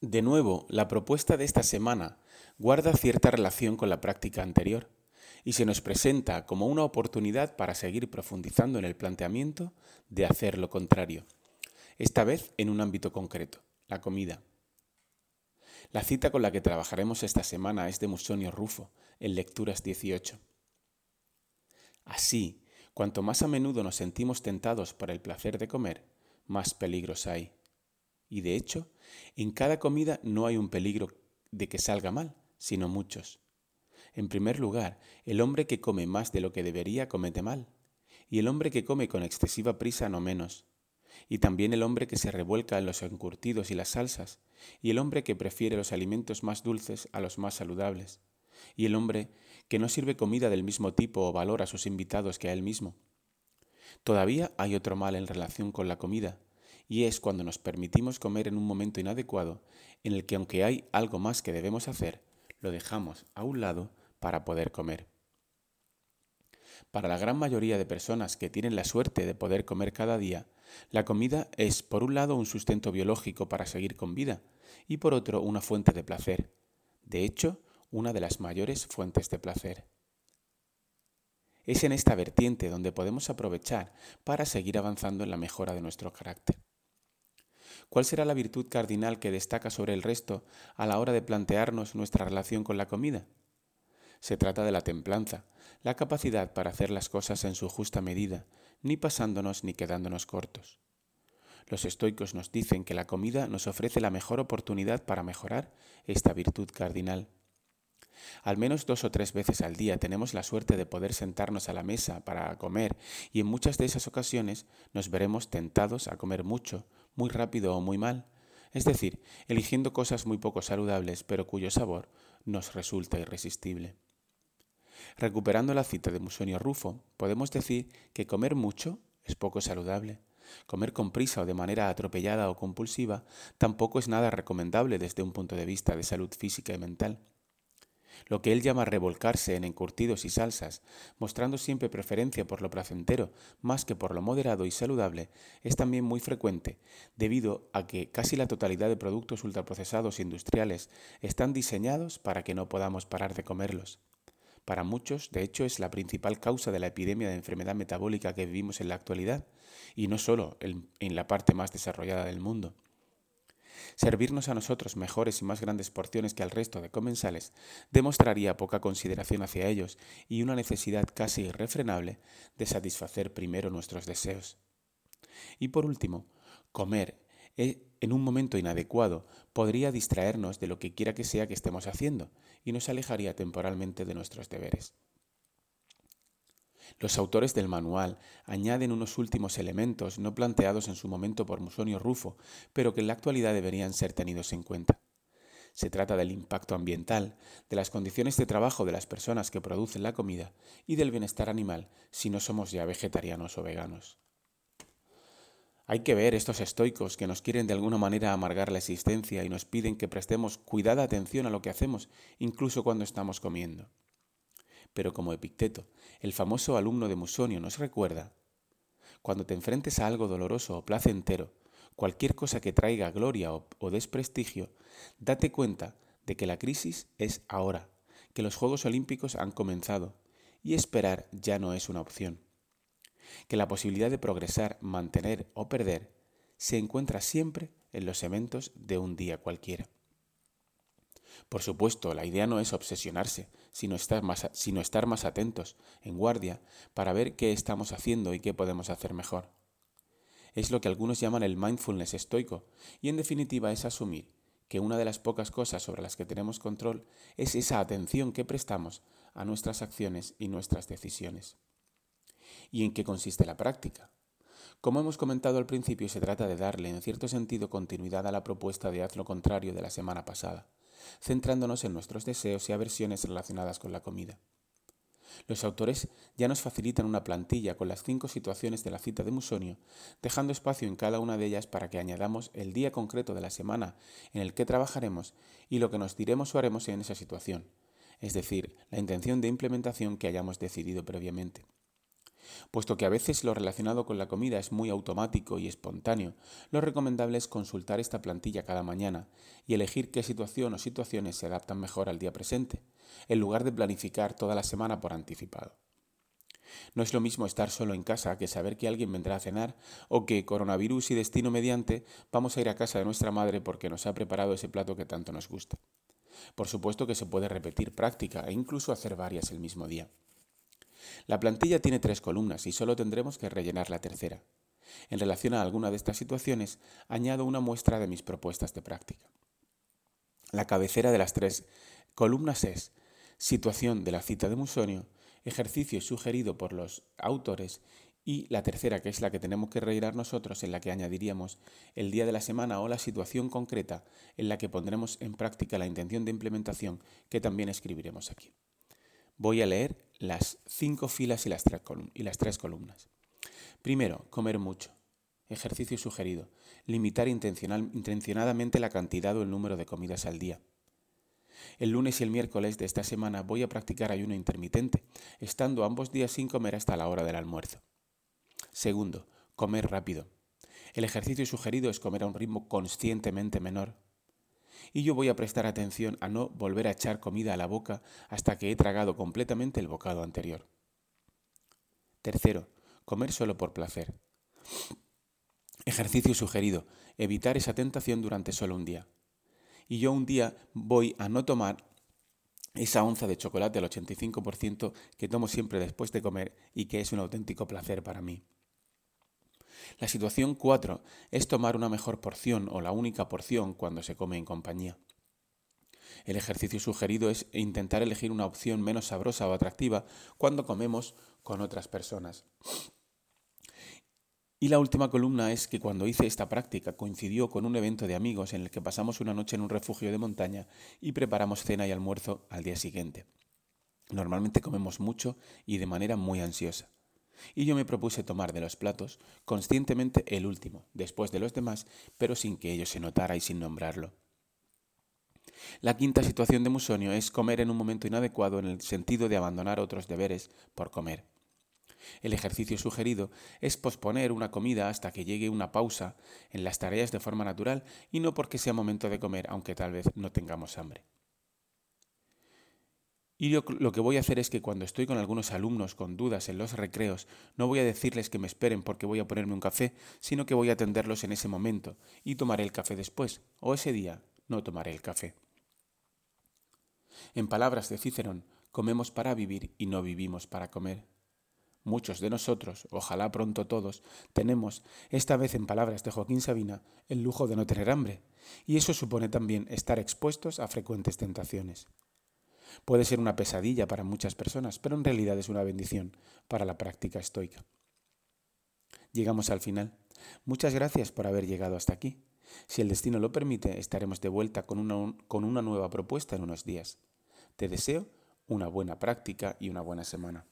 De nuevo, la propuesta de esta semana guarda cierta relación con la práctica anterior y se nos presenta como una oportunidad para seguir profundizando en el planteamiento de hacer lo contrario, esta vez en un ámbito concreto, la comida. La cita con la que trabajaremos esta semana es de Musonio Rufo, en Lecturas 18. Así, cuanto más a menudo nos sentimos tentados por el placer de comer, más peligros hay. Y de hecho, en cada comida no hay un peligro de que salga mal, sino muchos. En primer lugar, el hombre que come más de lo que debería comete mal, y el hombre que come con excesiva prisa no menos, y también el hombre que se revuelca en los encurtidos y las salsas, y el hombre que prefiere los alimentos más dulces a los más saludables, y el hombre que no sirve comida del mismo tipo o valor a sus invitados que a él mismo. Todavía hay otro mal en relación con la comida, y es cuando nos permitimos comer en un momento inadecuado en el que aunque hay algo más que debemos hacer, lo dejamos a un lado para poder comer. Para la gran mayoría de personas que tienen la suerte de poder comer cada día, la comida es, por un lado, un sustento biológico para seguir con vida y, por otro, una fuente de placer. De hecho, una de las mayores fuentes de placer. Es en esta vertiente donde podemos aprovechar para seguir avanzando en la mejora de nuestro carácter. ¿Cuál será la virtud cardinal que destaca sobre el resto a la hora de plantearnos nuestra relación con la comida? Se trata de la templanza, la capacidad para hacer las cosas en su justa medida, ni pasándonos ni quedándonos cortos. Los estoicos nos dicen que la comida nos ofrece la mejor oportunidad para mejorar esta virtud cardinal. Al menos dos o tres veces al día tenemos la suerte de poder sentarnos a la mesa para comer y en muchas de esas ocasiones nos veremos tentados a comer mucho, muy rápido o muy mal, es decir, eligiendo cosas muy poco saludables pero cuyo sabor nos resulta irresistible. Recuperando la cita de Musonio Rufo, podemos decir que comer mucho es poco saludable. Comer con prisa o de manera atropellada o compulsiva tampoco es nada recomendable desde un punto de vista de salud física y mental lo que él llama revolcarse en encurtidos y salsas, mostrando siempre preferencia por lo placentero más que por lo moderado y saludable, es también muy frecuente, debido a que casi la totalidad de productos ultraprocesados industriales están diseñados para que no podamos parar de comerlos. Para muchos, de hecho, es la principal causa de la epidemia de enfermedad metabólica que vivimos en la actualidad, y no solo en la parte más desarrollada del mundo. Servirnos a nosotros mejores y más grandes porciones que al resto de comensales demostraría poca consideración hacia ellos y una necesidad casi irrefrenable de satisfacer primero nuestros deseos. Y por último, comer eh, en un momento inadecuado podría distraernos de lo que quiera que sea que estemos haciendo y nos alejaría temporalmente de nuestros deberes. Los autores del manual añaden unos últimos elementos no planteados en su momento por Musonio Rufo, pero que en la actualidad deberían ser tenidos en cuenta. Se trata del impacto ambiental, de las condiciones de trabajo de las personas que producen la comida y del bienestar animal si no somos ya vegetarianos o veganos. Hay que ver estos estoicos que nos quieren de alguna manera amargar la existencia y nos piden que prestemos cuidada atención a lo que hacemos, incluso cuando estamos comiendo. Pero como Epicteto, el famoso alumno de Musonio, nos recuerda, cuando te enfrentes a algo doloroso o placentero, cualquier cosa que traiga gloria o, desprestigio, date cuenta de que la crisis es ahora, que los Juegos Olímpicos han comenzado y esperar ya no es una opción. Que la posibilidad de progresar, mantener o perder se encuentra siempre en los eventos de un día cualquiera. Por supuesto, la idea no es obsesionarse, sino estar, más, sino estar más atentos, en guardia, para ver qué estamos haciendo y qué podemos hacer mejor. Es lo que algunos llaman el mindfulness estoico, y en definitiva es asumir que una de las pocas cosas sobre las que tenemos control es esa atención que prestamos a nuestras acciones y nuestras decisiones. ¿Y en qué consiste la práctica? Como hemos comentado al principio, se trata de darle en cierto sentido continuidad a la propuesta de haz lo contrario de la semana pasada centrándonos en nuestros deseos y aversiones relacionadas con la comida. Los autores ya nos facilitan una plantilla con las cinco situaciones de la cita de Musonio, dejando espacio en cada una de ellas para que añadamos el día concreto de la semana en el que trabajaremos y lo que nos diremos o haremos en esa situación, es decir, la intención de implementación que hayamos decidido previamente. Puesto que a veces lo relacionado con la comida es muy automático y espontáneo, lo recomendable es consultar esta plantilla cada mañana y elegir qué situación o situaciones se adaptan mejor al día presente, en lugar de planificar toda la semana por anticipado. No es lo mismo estar solo en casa que saber que alguien vendrá a cenar o que, coronavirus y destino mediante, vamos a ir a casa de nuestra madre porque nos ha preparado ese plato que tanto nos gusta. Por supuesto que se puede repetir práctica e incluso hacer varias el mismo día. La plantilla tiene tres columnas y solo tendremos que rellenar la tercera. En relación a alguna de estas situaciones, añado una muestra de mis propuestas de práctica. La cabecera de las tres columnas es situación de la cita de Musonio, ejercicio sugerido por los autores y la tercera, que es la que tenemos que rellenar nosotros, en la que añadiríamos el día de la semana o la situación concreta en la que pondremos en práctica la intención de implementación que también escribiremos aquí. Voy a leer las cinco filas y las tres, columnas. Primero, comer mucho. Ejercicio sugerido. Limitar intencionadamente la cantidad o el número de comidas al día. El lunes y el miércoles de esta semana voy a practicar ayuno intermitente, estando ambos días sin comer hasta la hora del almuerzo. Segundo, comer rápido. El ejercicio sugerido es comer a un ritmo conscientemente menor y yo voy a prestar atención a no volver a echar comida a la boca hasta que he tragado completamente el bocado anterior. Tercero, comer solo por placer. Ejercicio sugerido, evitar esa tentación durante solo un día. Y yo un día voy a no tomar esa onza de chocolate al 85% que tomo siempre después de comer y que es un auténtico placer para mí. La situación 4 es tomar una mejor porción o la única porción cuando se come en compañía. El ejercicio sugerido es intentar elegir una opción menos sabrosa o atractiva cuando comemos con otras personas. Y la última columna es que cuando hice esta práctica coincidió con un evento de amigos en el que pasamos una noche en un refugio de montaña y preparamos cena y almuerzo al día siguiente. Normalmente comemos mucho y de manera muy ansiosa y yo me propuse tomar de los platos conscientemente el último, después de los demás, pero sin que ello se notara y sin nombrarlo. La quinta situación de Musonio es comer en un momento inadecuado en el sentido de abandonar otros deberes por comer. El ejercicio sugerido es posponer una comida hasta que llegue una pausa en las tareas de forma natural y no porque sea momento de comer, aunque tal vez no tengamos hambre. Y yo lo que voy a hacer es que cuando estoy con algunos alumnos con dudas en los recreos, no voy a decirles que me esperen porque voy a ponerme un café, sino que voy a atenderlos en ese momento y tomaré el café después, o ese día no tomaré el café. En palabras de Cicerón, comemos para vivir y no vivimos para comer. Muchos de nosotros, ojalá pronto todos, tenemos, esta vez en palabras de Joaquín Sabina, el lujo de no tener hambre, y eso supone también estar expuestos a frecuentes tentaciones. Puede ser una pesadilla para muchas personas, pero en realidad es una bendición para la práctica estoica. Llegamos al final. Muchas gracias por haber llegado hasta aquí. Si el destino lo permite, estaremos de vuelta con una, con una nueva propuesta en unos días. Te deseo una buena práctica y una buena semana.